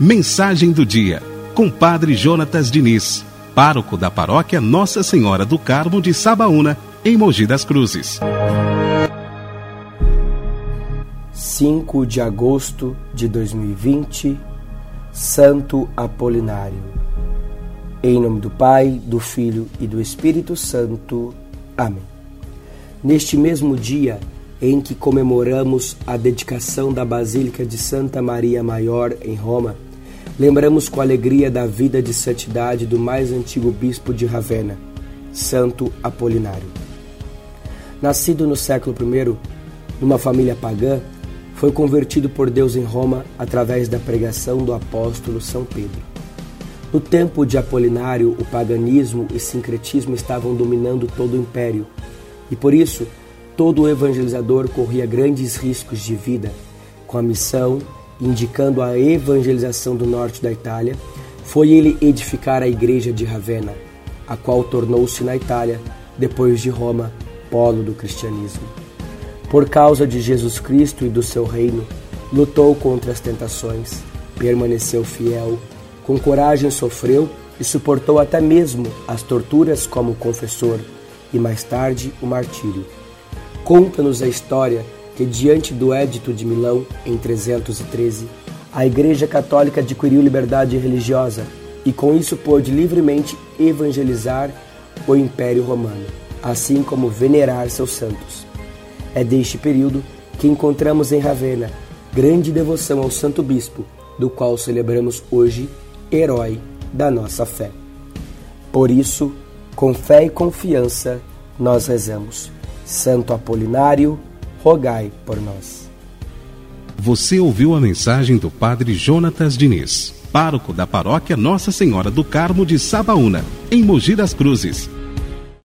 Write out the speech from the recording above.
Mensagem do dia, com Padre Jonatas Diniz, pároco da paróquia Nossa Senhora do Carmo de Sabaúna, em Mogi das Cruzes. 5 de agosto de 2020, Santo Apolinário. Em nome do Pai, do Filho e do Espírito Santo. Amém. Neste mesmo dia em que comemoramos a dedicação da Basílica de Santa Maria Maior em Roma, lembramos com alegria da vida de santidade do mais antigo bispo de Ravenna, Santo Apolinário. Nascido no século I, numa família pagã, foi convertido por Deus em Roma através da pregação do apóstolo São Pedro. No tempo de Apolinário, o paganismo e sincretismo estavam dominando todo o império, e por isso todo evangelizador corria grandes riscos de vida com a missão indicando a evangelização do norte da Itália, foi ele edificar a igreja de Ravenna, a qual tornou-se na Itália, depois de Roma, polo do cristianismo. Por causa de Jesus Cristo e do seu reino, lutou contra as tentações, permaneceu fiel, com coragem sofreu e suportou até mesmo as torturas como confessor e mais tarde o martírio. Conta-nos a história que, diante do Édito de Milão, em 313, a Igreja Católica adquiriu liberdade religiosa e, com isso, pôde livremente evangelizar o Império Romano, assim como venerar seus santos. É deste período que encontramos em Ravenna grande devoção ao Santo Bispo, do qual celebramos hoje herói da nossa fé. Por isso, com fé e confiança, nós rezamos. Santo Apolinário, rogai por nós. Você ouviu a mensagem do Padre Jonatas Diniz, pároco da paróquia Nossa Senhora do Carmo de Sabaúna, em Mogi das Cruzes.